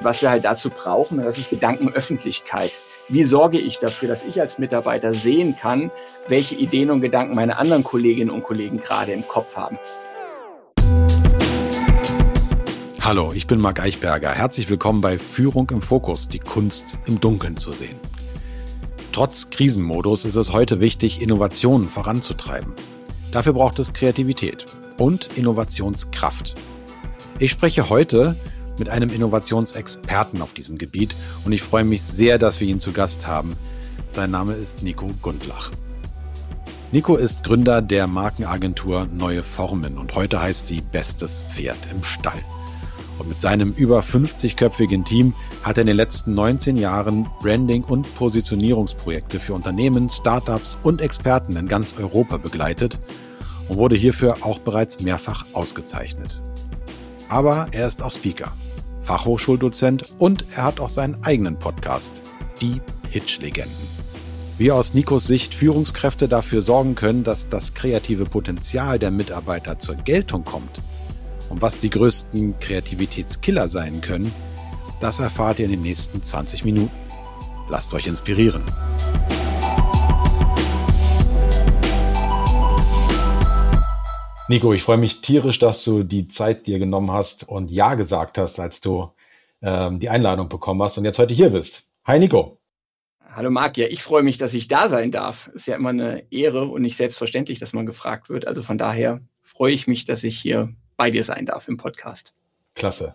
was wir halt dazu brauchen, das ist Gedankenöffentlichkeit. Wie sorge ich dafür, dass ich als Mitarbeiter sehen kann, welche Ideen und Gedanken meine anderen Kolleginnen und Kollegen gerade im Kopf haben? Hallo, ich bin Marc Eichberger. Herzlich willkommen bei Führung im Fokus, die Kunst im Dunkeln zu sehen. Trotz Krisenmodus ist es heute wichtig, Innovationen voranzutreiben. Dafür braucht es Kreativität und Innovationskraft. Ich spreche heute mit einem Innovationsexperten auf diesem Gebiet und ich freue mich sehr, dass wir ihn zu Gast haben. Sein Name ist Nico Gundlach. Nico ist Gründer der Markenagentur Neue Formen und heute heißt sie Bestes Pferd im Stall. Und mit seinem über 50-köpfigen Team hat er in den letzten 19 Jahren Branding- und Positionierungsprojekte für Unternehmen, Startups und Experten in ganz Europa begleitet und wurde hierfür auch bereits mehrfach ausgezeichnet. Aber er ist auch Speaker Fachhochschuldozent und er hat auch seinen eigenen Podcast, die Pitch-Legenden. Wie aus Nikos Sicht Führungskräfte dafür sorgen können, dass das kreative Potenzial der Mitarbeiter zur Geltung kommt und was die größten Kreativitätskiller sein können, das erfahrt ihr in den nächsten 20 Minuten. Lasst euch inspirieren. Nico, ich freue mich tierisch, dass du die Zeit dir genommen hast und Ja gesagt hast, als du ähm, die Einladung bekommen hast und jetzt heute hier bist. Hi Nico. Hallo Marc, ja, ich freue mich, dass ich da sein darf. Ist ja immer eine Ehre und nicht selbstverständlich, dass man gefragt wird. Also von daher freue ich mich, dass ich hier bei dir sein darf im Podcast. Klasse.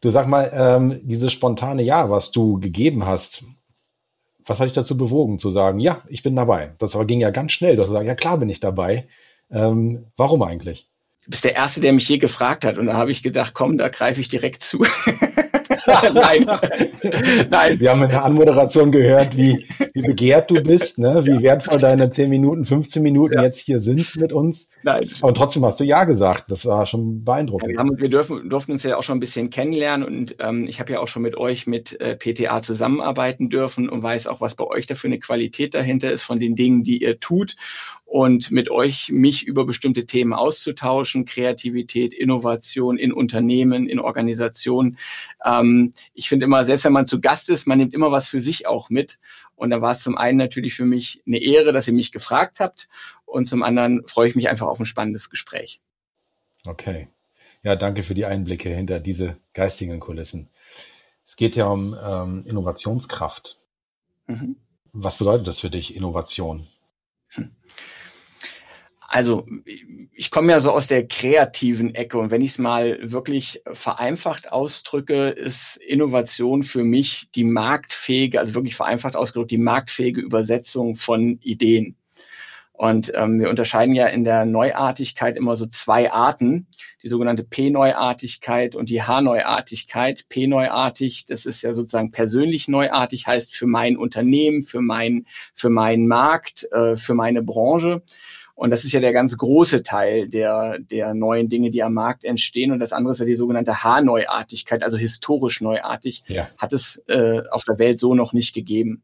Du sag mal, ähm, dieses spontane Ja, was du gegeben hast, was hat dich dazu bewogen zu sagen, ja, ich bin dabei? Das ging ja ganz schnell. Du hast gesagt, ja klar bin ich dabei. Ähm, warum eigentlich? Du bist der Erste, der mich je gefragt hat. Und da habe ich gedacht, komm, da greife ich direkt zu. Nein. Nein. Wir haben in der Anmoderation gehört, wie, wie begehrt du bist, ne? wie wertvoll deine 10 Minuten, 15 Minuten ja. jetzt hier sind mit uns. Nein. Aber trotzdem hast du Ja gesagt. Das war schon beeindruckend. Ja, wir, wir dürfen, durften uns ja auch schon ein bisschen kennenlernen und ähm, ich habe ja auch schon mit euch mit äh, PTA zusammenarbeiten dürfen und weiß auch, was bei euch da für eine Qualität dahinter ist von den Dingen, die ihr tut und mit euch mich über bestimmte Themen auszutauschen, Kreativität, Innovation in Unternehmen, in Organisationen. Ähm, ich finde immer, selbst wenn man zu Gast ist, man nimmt immer was für sich auch mit. Und da war es zum einen natürlich für mich eine Ehre, dass ihr mich gefragt habt. Und zum anderen freue ich mich einfach auf ein spannendes Gespräch. Okay. Ja, danke für die Einblicke hinter diese geistigen Kulissen. Es geht ja um ähm, Innovationskraft. Mhm. Was bedeutet das für dich, Innovation? Hm. Also ich komme ja so aus der kreativen Ecke und wenn ich es mal wirklich vereinfacht ausdrücke, ist Innovation für mich die marktfähige, also wirklich vereinfacht ausgedrückt, die marktfähige Übersetzung von Ideen. Und ähm, wir unterscheiden ja in der Neuartigkeit immer so zwei Arten, die sogenannte P-Neuartigkeit und die H-Neuartigkeit. P-neuartig, das ist ja sozusagen persönlich neuartig, heißt für mein Unternehmen, für mein, für meinen Markt, äh, für meine Branche. Und das ist ja der ganz große Teil der, der neuen Dinge, die am Markt entstehen. Und das andere ist ja die sogenannte H-Neuartigkeit, also historisch neuartig, ja. hat es äh, auf der Welt so noch nicht gegeben.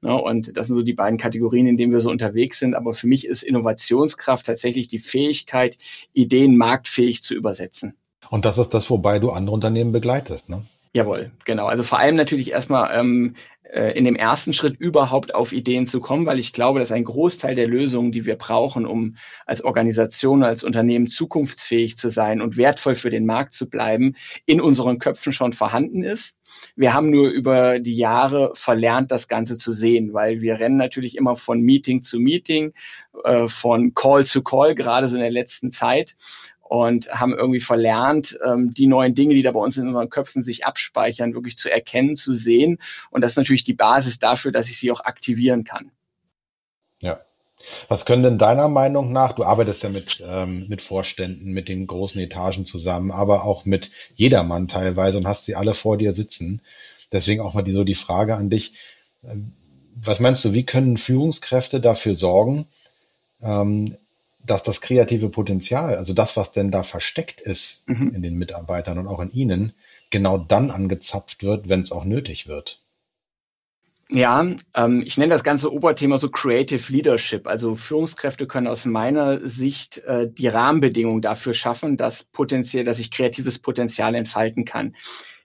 Ne? Und das sind so die beiden Kategorien, in denen wir so unterwegs sind. Aber für mich ist Innovationskraft tatsächlich die Fähigkeit, Ideen marktfähig zu übersetzen. Und das ist das, wobei du andere Unternehmen begleitest, ne? Jawohl, genau. Also vor allem natürlich erstmal ähm, äh, in dem ersten Schritt überhaupt auf Ideen zu kommen, weil ich glaube, dass ein Großteil der Lösungen, die wir brauchen, um als Organisation, als Unternehmen zukunftsfähig zu sein und wertvoll für den Markt zu bleiben, in unseren Köpfen schon vorhanden ist. Wir haben nur über die Jahre verlernt, das Ganze zu sehen, weil wir rennen natürlich immer von Meeting zu Meeting, äh, von Call zu Call, gerade so in der letzten Zeit und haben irgendwie verlernt, ähm, die neuen Dinge, die da bei uns in unseren Köpfen sich abspeichern, wirklich zu erkennen, zu sehen. Und das ist natürlich die Basis dafür, dass ich sie auch aktivieren kann. Ja. Was können denn deiner Meinung nach, du arbeitest ja mit, ähm, mit Vorständen, mit den großen Etagen zusammen, aber auch mit jedermann teilweise und hast sie alle vor dir sitzen. Deswegen auch mal die, so die Frage an dich. Ähm, was meinst du, wie können Führungskräfte dafür sorgen, ähm, dass das kreative Potenzial, also das, was denn da versteckt ist mhm. in den Mitarbeitern und auch in ihnen, genau dann angezapft wird, wenn es auch nötig wird. Ja, ähm, ich nenne das ganze Oberthema so Creative Leadership. Also Führungskräfte können aus meiner Sicht äh, die Rahmenbedingungen dafür schaffen, dass potenziell, dass ich kreatives Potenzial entfalten kann.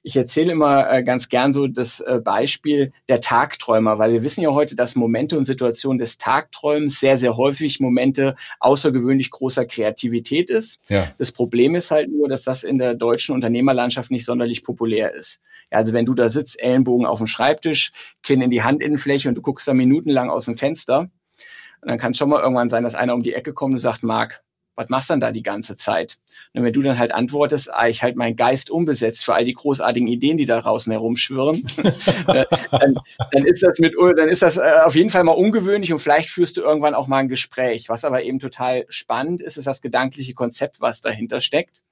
Ich erzähle immer äh, ganz gern so das äh, Beispiel der Tagträumer, weil wir wissen ja heute, dass Momente und Situationen des Tagträumens sehr, sehr häufig Momente außergewöhnlich großer Kreativität ist. Ja. Das Problem ist halt nur, dass das in der deutschen Unternehmerlandschaft nicht sonderlich populär ist. Ja, also wenn du da sitzt, Ellenbogen auf dem Schreibtisch, Kinn in die Handinnenfläche und du guckst da minutenlang aus dem Fenster, und dann kann es schon mal irgendwann sein, dass einer um die Ecke kommt und sagt, Marc, was machst du denn da die ganze Zeit? Und wenn du dann halt antwortest, ah, ich halt meinen Geist unbesetzt für all die großartigen Ideen, die da draußen herumschwirren, äh, dann, dann, ist das mit, dann ist das äh, auf jeden Fall mal ungewöhnlich und vielleicht führst du irgendwann auch mal ein Gespräch. Was aber eben total spannend ist, ist das gedankliche Konzept, was dahinter steckt.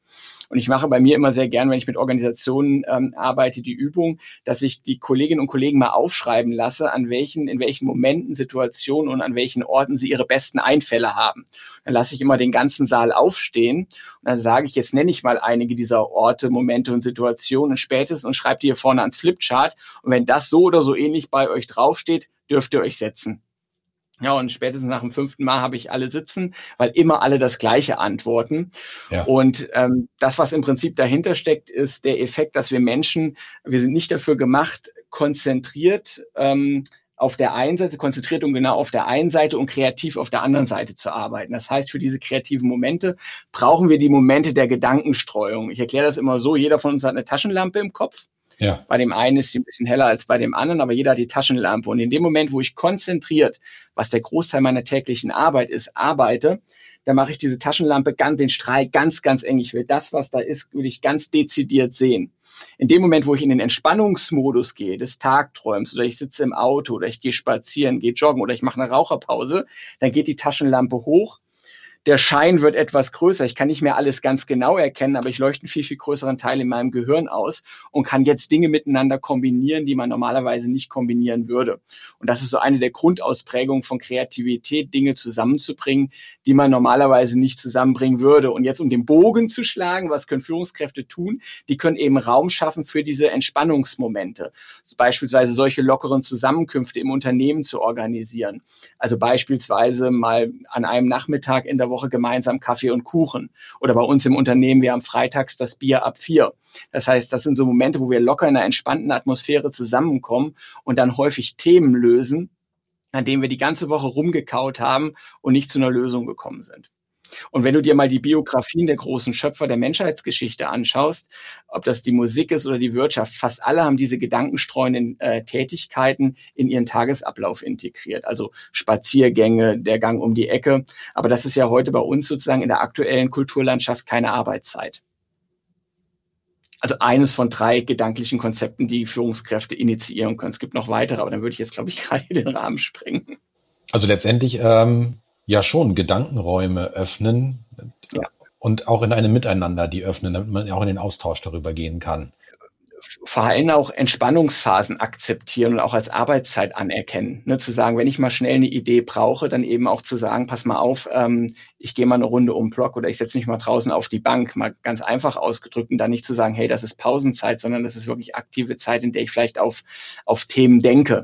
Und ich mache bei mir immer sehr gern, wenn ich mit Organisationen ähm, arbeite, die Übung, dass ich die Kolleginnen und Kollegen mal aufschreiben lasse, an welchen, in welchen Momenten, Situationen und an welchen Orten sie ihre besten Einfälle haben. Dann lasse ich immer den ganzen Saal aufstehen und dann sage ich, jetzt nenne ich mal einige dieser Orte, Momente und Situationen spätestens und schreibe die hier vorne ans Flipchart. Und wenn das so oder so ähnlich bei euch draufsteht, dürft ihr euch setzen. Ja, und spätestens nach dem fünften Mal habe ich alle sitzen, weil immer alle das Gleiche antworten. Ja. Und ähm, das, was im Prinzip dahinter steckt, ist der Effekt, dass wir Menschen, wir sind nicht dafür gemacht, konzentriert ähm, auf der einen Seite, konzentriert und genau auf der einen Seite und kreativ auf der anderen Seite zu arbeiten. Das heißt, für diese kreativen Momente brauchen wir die Momente der Gedankenstreuung. Ich erkläre das immer so, jeder von uns hat eine Taschenlampe im Kopf. Ja. Bei dem einen ist sie ein bisschen heller als bei dem anderen, aber jeder hat die Taschenlampe. Und in dem Moment, wo ich konzentriert, was der Großteil meiner täglichen Arbeit ist, arbeite, da mache ich diese Taschenlampe ganz, den Strahl ganz, ganz eng. Ich will das, was da ist, will ich ganz dezidiert sehen. In dem Moment, wo ich in den Entspannungsmodus gehe, des Tagträums, oder ich sitze im Auto, oder ich gehe spazieren, gehe joggen, oder ich mache eine Raucherpause, dann geht die Taschenlampe hoch der Schein wird etwas größer. Ich kann nicht mehr alles ganz genau erkennen, aber ich leuchte einen viel, viel größeren Teil in meinem Gehirn aus und kann jetzt Dinge miteinander kombinieren, die man normalerweise nicht kombinieren würde. Und das ist so eine der Grundausprägungen von Kreativität, Dinge zusammenzubringen, die man normalerweise nicht zusammenbringen würde. Und jetzt um den Bogen zu schlagen, was können Führungskräfte tun? Die können eben Raum schaffen für diese Entspannungsmomente. Also beispielsweise solche lockeren Zusammenkünfte im Unternehmen zu organisieren. Also beispielsweise mal an einem Nachmittag in der Woche Woche gemeinsam Kaffee und Kuchen. Oder bei uns im Unternehmen, wir haben freitags das Bier ab vier. Das heißt, das sind so Momente, wo wir locker in einer entspannten Atmosphäre zusammenkommen und dann häufig Themen lösen, an denen wir die ganze Woche rumgekaut haben und nicht zu einer Lösung gekommen sind. Und wenn du dir mal die Biografien der großen Schöpfer der Menschheitsgeschichte anschaust, ob das die Musik ist oder die Wirtschaft, fast alle haben diese gedankenstreuenden äh, Tätigkeiten in ihren Tagesablauf integriert. Also Spaziergänge, der Gang um die Ecke. Aber das ist ja heute bei uns sozusagen in der aktuellen Kulturlandschaft keine Arbeitszeit. Also eines von drei gedanklichen Konzepten, die Führungskräfte initiieren können. Es gibt noch weitere, aber dann würde ich jetzt, glaube ich, gerade den Rahmen sprengen. Also letztendlich ähm, ja schon Gedankenräume öffnen ja. und auch in einem Miteinander die öffnen, damit man auch in den Austausch darüber gehen kann. Vor allem auch Entspannungsphasen akzeptieren und auch als Arbeitszeit anerkennen. Ne, zu sagen, wenn ich mal schnell eine Idee brauche, dann eben auch zu sagen, pass mal auf, ähm, ich gehe mal eine Runde um den Block oder ich setze mich mal draußen auf die Bank, mal ganz einfach ausgedrückt und dann nicht zu sagen, hey, das ist Pausenzeit, sondern das ist wirklich aktive Zeit, in der ich vielleicht auf, auf Themen denke.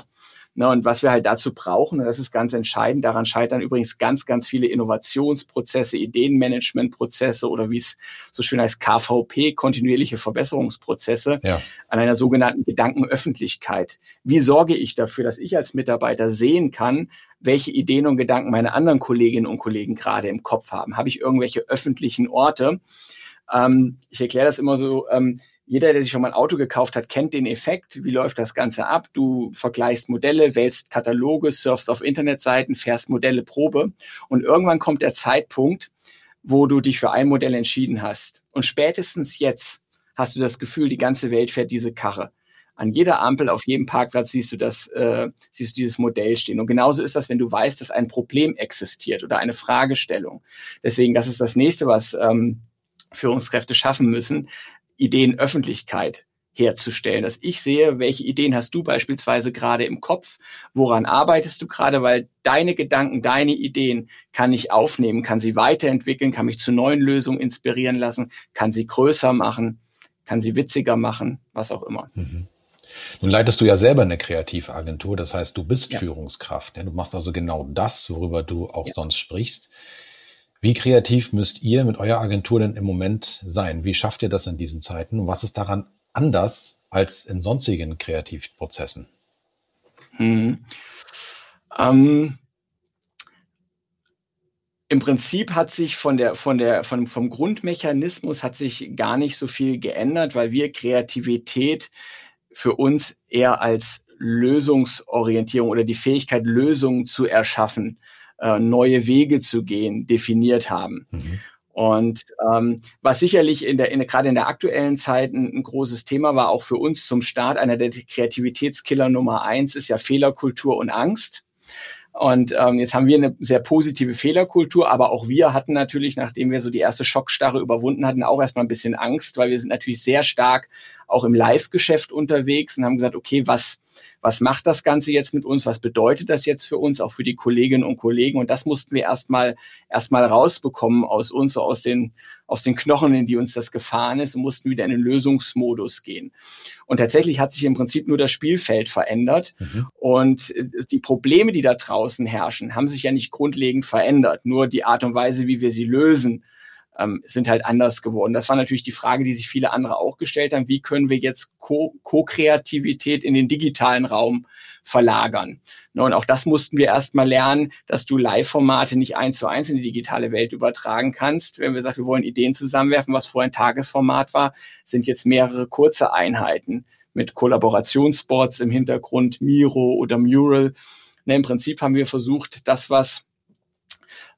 Ne, und was wir halt dazu brauchen, und das ist ganz entscheidend, daran scheitern übrigens ganz, ganz viele Innovationsprozesse, Ideenmanagementprozesse oder wie es so schön heißt, KVP, kontinuierliche Verbesserungsprozesse, ja. an einer sogenannten Gedankenöffentlichkeit. Wie sorge ich dafür, dass ich als Mitarbeiter sehen kann, welche Ideen und Gedanken meine anderen Kolleginnen und Kollegen gerade im Kopf haben? Habe ich irgendwelche öffentlichen Orte? Ähm, ich erkläre das immer so, ähm, jeder, der sich schon mal ein Auto gekauft hat, kennt den Effekt. Wie läuft das Ganze ab? Du vergleichst Modelle, wählst Kataloge, surfst auf Internetseiten, fährst Modelle Probe und irgendwann kommt der Zeitpunkt, wo du dich für ein Modell entschieden hast. Und spätestens jetzt hast du das Gefühl, die ganze Welt fährt diese Karre. An jeder Ampel, auf jedem Parkplatz siehst du das, äh, siehst du dieses Modell stehen. Und genauso ist das, wenn du weißt, dass ein Problem existiert oder eine Fragestellung. Deswegen, das ist das nächste, was ähm, Führungskräfte schaffen müssen, Ideenöffentlichkeit herzustellen, dass ich sehe, welche Ideen hast du beispielsweise gerade im Kopf, woran arbeitest du gerade, weil deine Gedanken, deine Ideen kann ich aufnehmen, kann sie weiterentwickeln, kann mich zu neuen Lösungen inspirieren lassen, kann sie größer machen, kann sie witziger machen, was auch immer. Mhm. Nun leitest du ja selber eine Kreativagentur, das heißt, du bist ja. Führungskraft. Du machst also genau das, worüber du auch ja. sonst sprichst. Wie kreativ müsst ihr mit eurer Agentur denn im Moment sein? Wie schafft ihr das in diesen Zeiten? Und was ist daran anders als in sonstigen Kreativprozessen? Hm. Ähm, Im Prinzip hat sich von der, von der, von, vom Grundmechanismus hat sich gar nicht so viel geändert, weil wir Kreativität für uns eher als Lösungsorientierung oder die Fähigkeit, Lösungen zu erschaffen, äh, neue Wege zu gehen, definiert haben. Mhm. Und ähm, was sicherlich in der, in, gerade in der aktuellen Zeit ein, ein, großes Thema war, auch für uns zum Start, einer der Kreativitätskiller Nummer eins ist ja Fehlerkultur und Angst. Und ähm, jetzt haben wir eine sehr positive Fehlerkultur, aber auch wir hatten natürlich, nachdem wir so die erste Schockstarre überwunden hatten, auch erstmal ein bisschen Angst, weil wir sind natürlich sehr stark auch im Live-Geschäft unterwegs und haben gesagt, okay, was, was macht das Ganze jetzt mit uns? Was bedeutet das jetzt für uns, auch für die Kolleginnen und Kollegen? Und das mussten wir erstmal, erstmal rausbekommen aus uns, so aus den, aus den Knochen, in die uns das gefahren ist und mussten wieder in den Lösungsmodus gehen. Und tatsächlich hat sich im Prinzip nur das Spielfeld verändert. Mhm. Und die Probleme, die da draußen herrschen, haben sich ja nicht grundlegend verändert. Nur die Art und Weise, wie wir sie lösen, ähm, sind halt anders geworden. Das war natürlich die Frage, die sich viele andere auch gestellt haben. Wie können wir jetzt Co-Kreativität in den digitalen Raum verlagern? Ne, und auch das mussten wir erstmal lernen, dass du Live-Formate nicht eins zu eins in die digitale Welt übertragen kannst. Wenn wir sagen, wir wollen Ideen zusammenwerfen, was vorher ein Tagesformat war, sind jetzt mehrere kurze Einheiten mit Kollaborationsboards im Hintergrund, Miro oder Mural. Ne, Im Prinzip haben wir versucht, das, was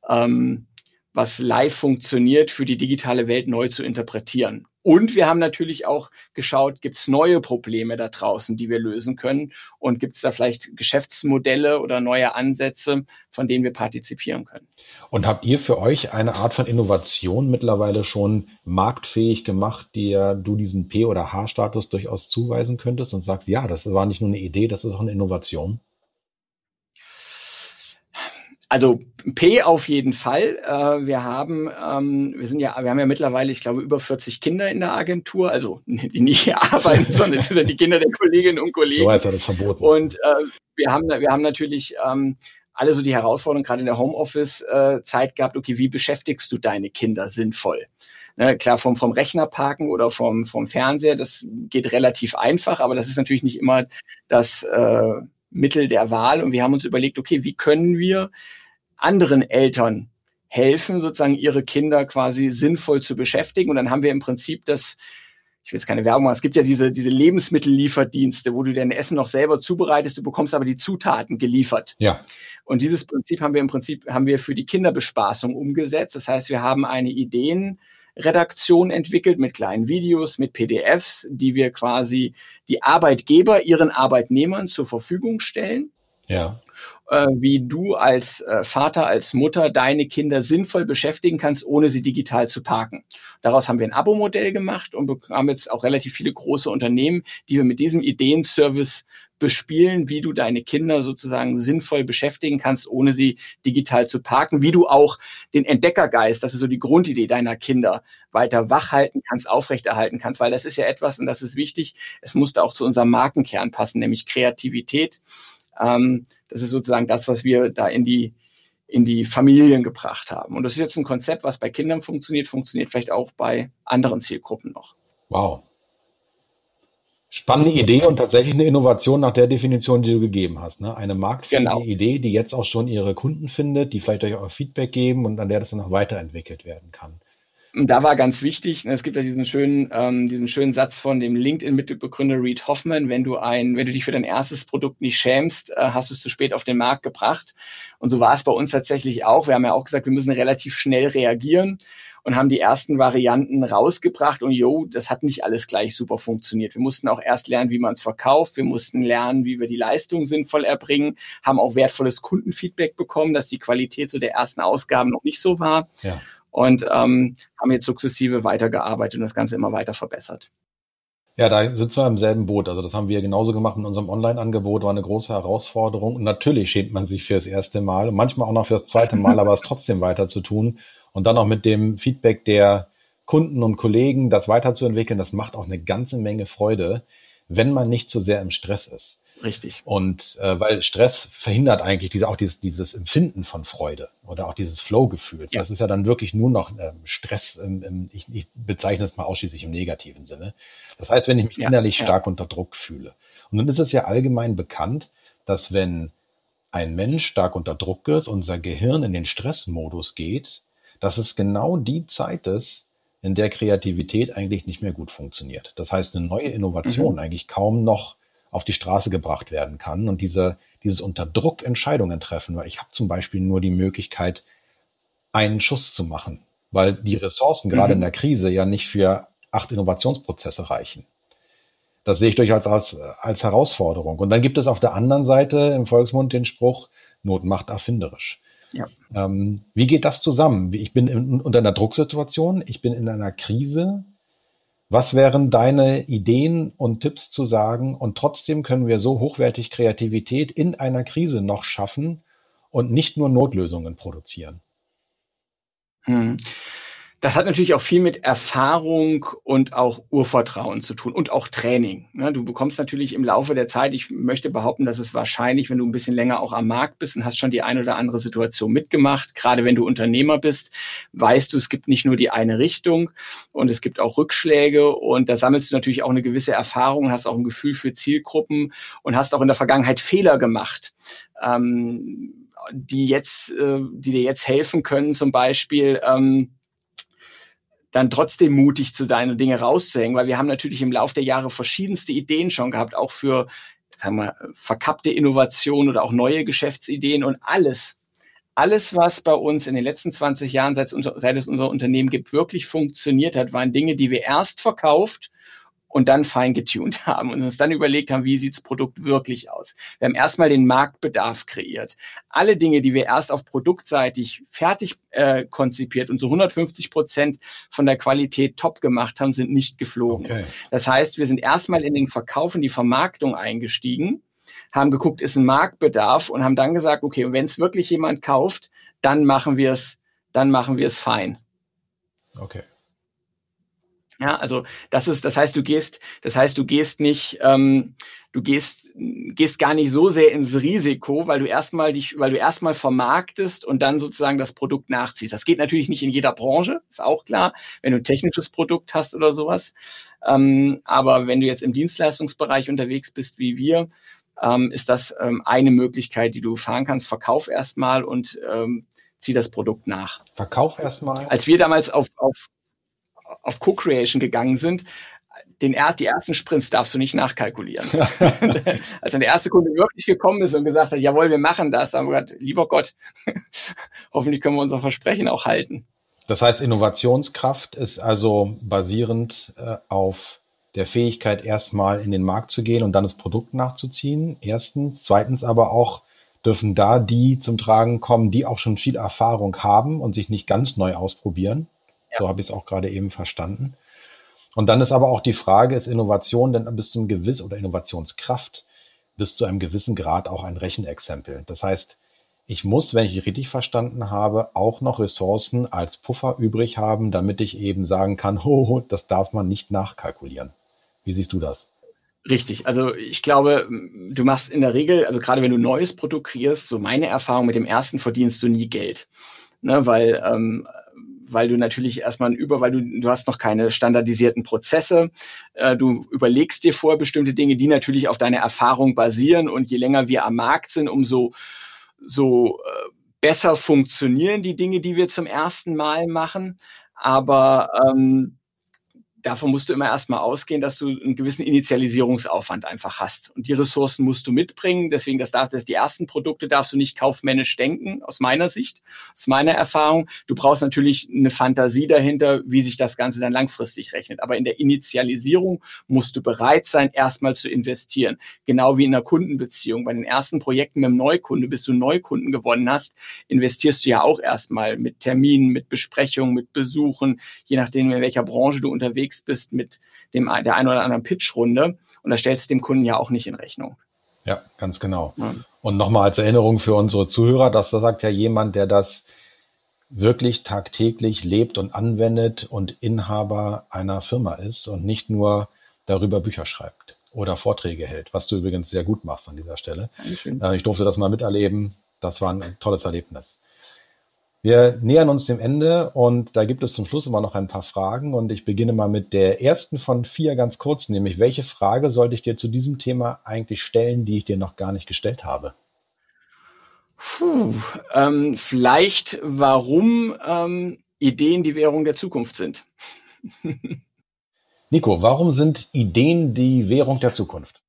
ähm, was live funktioniert, für die digitale Welt neu zu interpretieren. Und wir haben natürlich auch geschaut, gibt es neue Probleme da draußen, die wir lösen können? Und gibt es da vielleicht Geschäftsmodelle oder neue Ansätze, von denen wir partizipieren können? Und habt ihr für euch eine Art von Innovation mittlerweile schon marktfähig gemacht, die du diesen P- oder H-Status durchaus zuweisen könntest und sagst, ja, das war nicht nur eine Idee, das ist auch eine Innovation? Also P auf jeden Fall. Äh, wir haben, ähm, wir sind ja, wir haben ja mittlerweile, ich glaube, über 40 Kinder in der Agentur, also die nicht hier arbeiten, sondern es sind ja die Kinder der Kolleginnen und Kollegen. So heißt ja das verboten. Und äh, wir haben, wir haben natürlich ähm, alle so die Herausforderung, gerade in der Homeoffice-Zeit äh, gehabt, okay, wie beschäftigst du deine Kinder sinnvoll? Ne, klar, vom, vom Rechner parken oder vom, vom Fernseher, das geht relativ einfach, aber das ist natürlich nicht immer das äh, Mittel der Wahl. Und wir haben uns überlegt, okay, wie können wir anderen Eltern helfen, sozusagen ihre Kinder quasi sinnvoll zu beschäftigen. Und dann haben wir im Prinzip das, ich will jetzt keine Werbung machen, es gibt ja diese, diese Lebensmittellieferdienste, wo du dein Essen noch selber zubereitest, du bekommst aber die Zutaten geliefert. Ja. Und dieses Prinzip haben wir im Prinzip, haben wir für die Kinderbespaßung umgesetzt. Das heißt, wir haben eine Ideenredaktion entwickelt mit kleinen Videos, mit PDFs, die wir quasi die Arbeitgeber ihren Arbeitnehmern zur Verfügung stellen. Ja. Äh, wie du als äh, Vater, als Mutter deine Kinder sinnvoll beschäftigen kannst, ohne sie digital zu parken. Daraus haben wir ein Abo-Modell gemacht und haben jetzt auch relativ viele große Unternehmen, die wir mit diesem Ideenservice bespielen, wie du deine Kinder sozusagen sinnvoll beschäftigen kannst, ohne sie digital zu parken, wie du auch den Entdeckergeist, das ist so die Grundidee deiner Kinder, weiter wach halten kannst, aufrechterhalten kannst, weil das ist ja etwas, und das ist wichtig, es musste auch zu unserem Markenkern passen, nämlich Kreativität ähm, das ist sozusagen das, was wir da in die in die Familien gebracht haben. Und das ist jetzt ein Konzept, was bei Kindern funktioniert, funktioniert vielleicht auch bei anderen Zielgruppen noch. Wow. Spannende Idee und tatsächlich eine Innovation nach der Definition, die du gegeben hast. Ne? Eine marktfähige genau. Idee, die jetzt auch schon ihre Kunden findet, die vielleicht euch auch Feedback geben und an der das dann noch weiterentwickelt werden kann. Da war ganz wichtig, ne, es gibt ja diesen schönen, ähm, diesen schönen Satz von dem LinkedIn-Mitbegründer Reed Hoffman, wenn du ein, wenn du dich für dein erstes Produkt nicht schämst, äh, hast du es zu spät auf den Markt gebracht. Und so war es bei uns tatsächlich auch. Wir haben ja auch gesagt, wir müssen relativ schnell reagieren und haben die ersten Varianten rausgebracht und jo, das hat nicht alles gleich super funktioniert. Wir mussten auch erst lernen, wie man es verkauft, wir mussten lernen, wie wir die Leistung sinnvoll erbringen, haben auch wertvolles Kundenfeedback bekommen, dass die Qualität so der ersten Ausgaben noch nicht so war. Ja und ähm, haben jetzt sukzessive weitergearbeitet und das Ganze immer weiter verbessert. Ja, da sitzen wir im selben Boot. Also das haben wir genauso gemacht mit unserem Online-Angebot, war eine große Herausforderung. Und natürlich schämt man sich fürs erste Mal und manchmal auch noch fürs zweite Mal, aber es trotzdem weiter zu tun. Und dann auch mit dem Feedback der Kunden und Kollegen, das weiterzuentwickeln, das macht auch eine ganze Menge Freude, wenn man nicht zu so sehr im Stress ist. Richtig. Und äh, weil Stress verhindert eigentlich diese, auch dieses, dieses Empfinden von Freude oder auch dieses Flow-Gefühls. Ja. Das ist ja dann wirklich nur noch ähm, Stress, im, im, ich, ich bezeichne es mal ausschließlich im negativen Sinne. Das heißt, wenn ich mich ja, innerlich ja. stark unter Druck fühle. Und dann ist es ja allgemein bekannt, dass wenn ein Mensch stark unter Druck ist, unser Gehirn in den Stressmodus geht, dass es genau die Zeit ist, in der Kreativität eigentlich nicht mehr gut funktioniert. Das heißt, eine neue Innovation mhm. eigentlich kaum noch auf die Straße gebracht werden kann und diese, dieses unter Druck Entscheidungen treffen, weil ich habe zum Beispiel nur die Möglichkeit, einen Schuss zu machen, weil die Ressourcen gerade mhm. in der Krise ja nicht für acht Innovationsprozesse reichen. Das sehe ich durchaus als, als Herausforderung. Und dann gibt es auf der anderen Seite im Volksmund den Spruch, Not macht erfinderisch. Ja. Ähm, wie geht das zusammen? Ich bin in, unter einer Drucksituation, ich bin in einer Krise, was wären deine Ideen und Tipps zu sagen? Und trotzdem können wir so hochwertig Kreativität in einer Krise noch schaffen und nicht nur Notlösungen produzieren. Hm. Das hat natürlich auch viel mit Erfahrung und auch Urvertrauen zu tun und auch Training. Ne? Du bekommst natürlich im Laufe der Zeit, ich möchte behaupten, dass es wahrscheinlich, wenn du ein bisschen länger auch am Markt bist und hast schon die eine oder andere Situation mitgemacht, gerade wenn du Unternehmer bist, weißt du, es gibt nicht nur die eine Richtung und es gibt auch Rückschläge und da sammelst du natürlich auch eine gewisse Erfahrung, hast auch ein Gefühl für Zielgruppen und hast auch in der Vergangenheit Fehler gemacht. Ähm, die jetzt, äh, die dir jetzt helfen können, zum Beispiel ähm, dann trotzdem mutig zu sein und Dinge rauszuhängen, weil wir haben natürlich im Laufe der Jahre verschiedenste Ideen schon gehabt, auch für sagen wir, verkappte Innovationen oder auch neue Geschäftsideen und alles, alles, was bei uns in den letzten 20 Jahren, seit es, seit es unser Unternehmen gibt, wirklich funktioniert hat, waren Dinge, die wir erst verkauft und dann fein getuned haben und uns dann überlegt haben, wie sieht's Produkt wirklich aus. Wir haben erstmal den Marktbedarf kreiert. Alle Dinge, die wir erst auf produktseitig fertig äh, konzipiert und so 150 Prozent von der Qualität top gemacht haben, sind nicht geflogen. Okay. Das heißt, wir sind erstmal in den Verkauf und die Vermarktung eingestiegen, haben geguckt, ist ein Marktbedarf und haben dann gesagt, okay, wenn es wirklich jemand kauft, dann machen wir es, dann machen wir es fein. Okay. Ja, also das ist, das heißt, du gehst, das heißt, du gehst nicht, ähm, du gehst, gehst gar nicht so sehr ins Risiko, weil du erstmal dich, weil du erstmal vermarktest und dann sozusagen das Produkt nachziehst. Das geht natürlich nicht in jeder Branche, ist auch klar, wenn du ein technisches Produkt hast oder sowas. Ähm, aber wenn du jetzt im Dienstleistungsbereich unterwegs bist wie wir, ähm, ist das ähm, eine Möglichkeit, die du fahren kannst. Verkauf erstmal und ähm, zieh das Produkt nach. Verkauf erstmal. Als wir damals auf, auf auf Co-Creation gegangen sind, den die ersten Sprints darfst du nicht nachkalkulieren. Als dann der erste Kunde wirklich gekommen ist und gesagt hat, jawohl, wir machen das, haben wir gesagt, lieber Gott, hoffentlich können wir unser Versprechen auch halten. Das heißt, Innovationskraft ist also basierend äh, auf der Fähigkeit, erstmal in den Markt zu gehen und dann das Produkt nachzuziehen. Erstens. Zweitens aber auch dürfen da die zum Tragen kommen, die auch schon viel Erfahrung haben und sich nicht ganz neu ausprobieren. Ja. So habe ich es auch gerade eben verstanden. Und dann ist aber auch die Frage, ist Innovation denn bis zum gewissen oder Innovationskraft bis zu einem gewissen Grad auch ein Rechenexempel? Das heißt, ich muss, wenn ich richtig verstanden habe, auch noch Ressourcen als Puffer übrig haben, damit ich eben sagen kann, oh, das darf man nicht nachkalkulieren. Wie siehst du das? Richtig. Also ich glaube, du machst in der Regel, also gerade wenn du ein neues Produkt kreierst, so meine Erfahrung mit dem ersten verdienst du nie Geld. Ne, weil ähm, weil du natürlich erstmal über, weil du, du hast noch keine standardisierten Prozesse. Äh, du überlegst dir vor bestimmte Dinge, die natürlich auf deiner Erfahrung basieren. Und je länger wir am Markt sind, umso so äh, besser funktionieren die Dinge, die wir zum ersten Mal machen. Aber ähm, davon musst du immer erstmal ausgehen, dass du einen gewissen Initialisierungsaufwand einfach hast. Und die Ressourcen musst du mitbringen. Deswegen, das darfst, das die ersten Produkte darfst du nicht kaufmännisch denken, aus meiner Sicht, aus meiner Erfahrung. Du brauchst natürlich eine Fantasie dahinter, wie sich das Ganze dann langfristig rechnet. Aber in der Initialisierung musst du bereit sein, erstmal zu investieren. Genau wie in einer Kundenbeziehung. Bei den ersten Projekten mit einem Neukunde, bis du Neukunden gewonnen hast, investierst du ja auch erstmal mit Terminen, mit Besprechungen, mit Besuchen, je nachdem, in welcher Branche du unterwegs unterwegs bist mit dem, der einen oder anderen Pitch-Runde. Und da stellst du dem Kunden ja auch nicht in Rechnung. Ja, ganz genau. Ja. Und nochmal als Erinnerung für unsere Zuhörer, das sagt ja jemand, der das wirklich tagtäglich lebt und anwendet und Inhaber einer Firma ist und nicht nur darüber Bücher schreibt oder Vorträge hält, was du übrigens sehr gut machst an dieser Stelle. Äh, ich durfte das mal miterleben. Das war ein tolles Erlebnis. Wir nähern uns dem Ende und da gibt es zum Schluss immer noch ein paar Fragen und ich beginne mal mit der ersten von vier ganz kurz, nämlich welche Frage sollte ich dir zu diesem Thema eigentlich stellen, die ich dir noch gar nicht gestellt habe? Puh, ähm, vielleicht, warum ähm, Ideen die Währung der Zukunft sind. Nico, warum sind Ideen die Währung der Zukunft?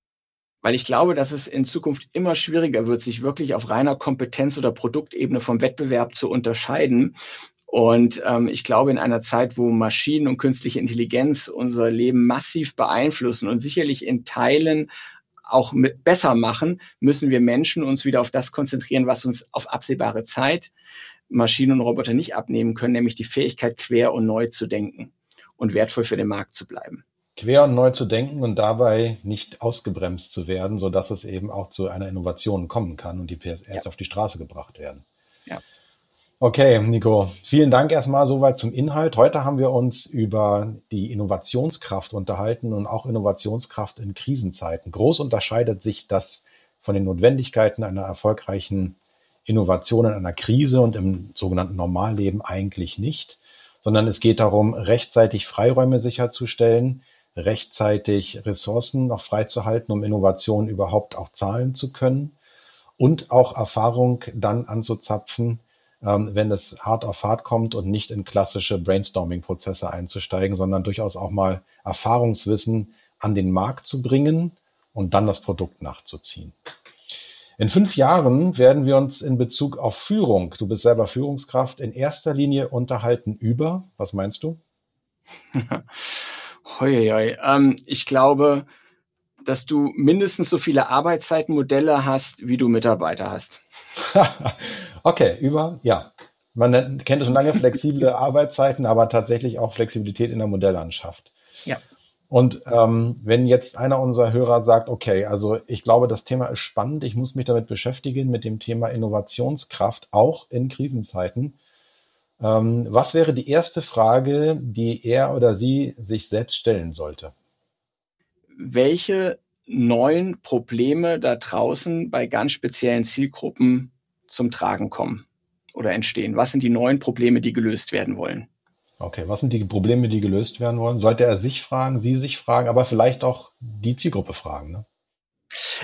Weil ich glaube, dass es in Zukunft immer schwieriger wird, sich wirklich auf reiner Kompetenz- oder Produktebene vom Wettbewerb zu unterscheiden. Und ähm, ich glaube, in einer Zeit, wo Maschinen und künstliche Intelligenz unser Leben massiv beeinflussen und sicherlich in Teilen auch mit besser machen, müssen wir Menschen uns wieder auf das konzentrieren, was uns auf absehbare Zeit Maschinen und Roboter nicht abnehmen können, nämlich die Fähigkeit, quer und neu zu denken und wertvoll für den Markt zu bleiben quer und neu zu denken und dabei nicht ausgebremst zu werden, so dass es eben auch zu einer Innovation kommen kann und die PSRs ja. auf die Straße gebracht werden. Ja. Okay, Nico, vielen Dank erstmal soweit zum Inhalt. Heute haben wir uns über die Innovationskraft unterhalten und auch Innovationskraft in Krisenzeiten. Groß unterscheidet sich das von den Notwendigkeiten einer erfolgreichen Innovation in einer Krise und im sogenannten Normalleben eigentlich nicht, sondern es geht darum, rechtzeitig Freiräume sicherzustellen, rechtzeitig Ressourcen noch freizuhalten, um Innovationen überhaupt auch zahlen zu können und auch Erfahrung dann anzuzapfen, ähm, wenn es hart auf hart kommt und nicht in klassische Brainstorming-Prozesse einzusteigen, sondern durchaus auch mal Erfahrungswissen an den Markt zu bringen und dann das Produkt nachzuziehen. In fünf Jahren werden wir uns in Bezug auf Führung, du bist selber Führungskraft, in erster Linie unterhalten über, was meinst du? Heuiui. Ähm, ich glaube, dass du mindestens so viele Arbeitszeitmodelle hast, wie du Mitarbeiter hast. okay, über, ja. Man kennt schon lange flexible Arbeitszeiten, aber tatsächlich auch Flexibilität in der Modelllandschaft. Ja. Und ähm, wenn jetzt einer unserer Hörer sagt, okay, also ich glaube, das Thema ist spannend, ich muss mich damit beschäftigen, mit dem Thema Innovationskraft, auch in Krisenzeiten, was wäre die erste Frage, die er oder sie sich selbst stellen sollte? Welche neuen Probleme da draußen bei ganz speziellen Zielgruppen zum Tragen kommen oder entstehen? Was sind die neuen Probleme, die gelöst werden wollen? Okay, was sind die Probleme, die gelöst werden wollen? Sollte er sich fragen, sie sich fragen, aber vielleicht auch die Zielgruppe fragen? Ne?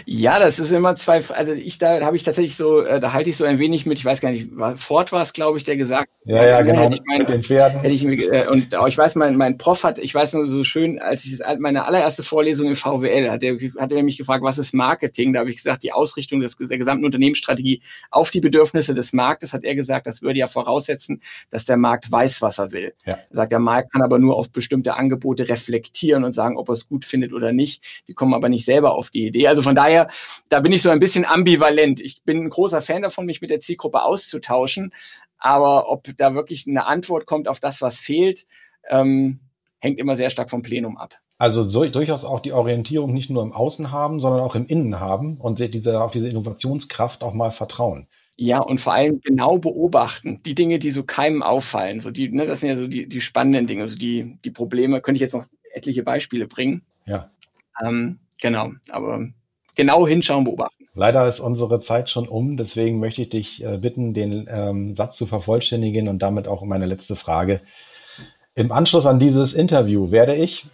Ja, das ist immer zwei, also ich, da habe ich tatsächlich so, äh, da halte ich so ein wenig mit, ich weiß gar nicht, Ford war es, glaube ich, der gesagt. Ja, ja, genau, hätte ich mein, mit den Pferden. Hätte ich, äh, und auch, ich weiß, mein, mein Prof hat, ich weiß nur so schön, als ich das, meine allererste Vorlesung im VWL, hat er, hat er mich gefragt, was ist Marketing? Da habe ich gesagt, die Ausrichtung des, der gesamten Unternehmensstrategie auf die Bedürfnisse des Marktes, hat er gesagt, das würde ja voraussetzen, dass der Markt weiß, was er will. Ja. Er sagt, der Markt kann aber nur auf bestimmte Angebote reflektieren und sagen, ob er es gut findet oder nicht. Die kommen aber nicht selber auf die Idee. Also von daher, da bin ich so ein bisschen ambivalent. Ich bin ein großer Fan davon, mich mit der Zielgruppe auszutauschen. Aber ob da wirklich eine Antwort kommt auf das, was fehlt, ähm, hängt immer sehr stark vom Plenum ab. Also so, durchaus auch die Orientierung nicht nur im Außen haben, sondern auch im Innen haben und diese, auf diese Innovationskraft auch mal vertrauen. Ja, und vor allem genau beobachten, die Dinge, die so keinem auffallen. So die, ne, das sind ja so die, die spannenden Dinge, also die, die Probleme, könnte ich jetzt noch etliche Beispiele bringen. Ja. Ähm, genau, aber genau hinschauen, beobachten. Leider ist unsere Zeit schon um, deswegen möchte ich dich äh, bitten, den ähm, Satz zu vervollständigen und damit auch meine letzte Frage. Im Anschluss an dieses Interview werde ich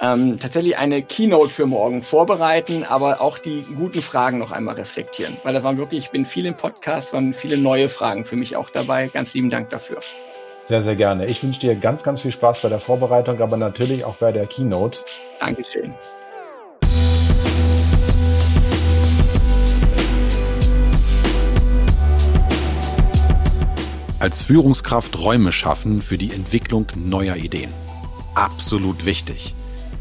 ähm, tatsächlich eine Keynote für morgen vorbereiten, aber auch die guten Fragen noch einmal reflektieren. Weil da waren wirklich, ich bin viel im Podcast, waren viele neue Fragen für mich auch dabei. Ganz lieben Dank dafür. Sehr, sehr gerne. Ich wünsche dir ganz, ganz viel Spaß bei der Vorbereitung, aber natürlich auch bei der Keynote. Dankeschön. Als Führungskraft Räume schaffen für die Entwicklung neuer Ideen. Absolut wichtig.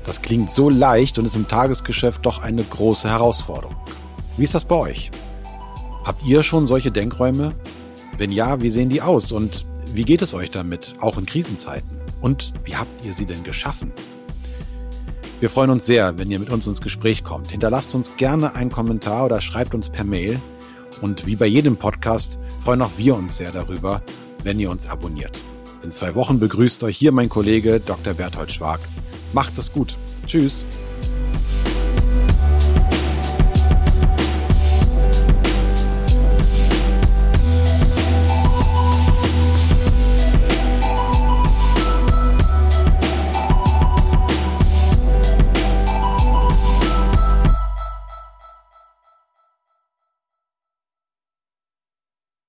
Das klingt so leicht und ist im Tagesgeschäft doch eine große Herausforderung. Wie ist das bei euch? Habt ihr schon solche Denkräume? Wenn ja, wie sehen die aus und wie geht es euch damit, auch in Krisenzeiten? Und wie habt ihr sie denn geschaffen? Wir freuen uns sehr, wenn ihr mit uns ins Gespräch kommt. Hinterlasst uns gerne einen Kommentar oder schreibt uns per Mail und wie bei jedem Podcast freuen auch wir uns sehr darüber, wenn ihr uns abonniert. In zwei Wochen begrüßt euch hier mein Kollege Dr. Berthold Schwag. Macht es gut. Tschüss.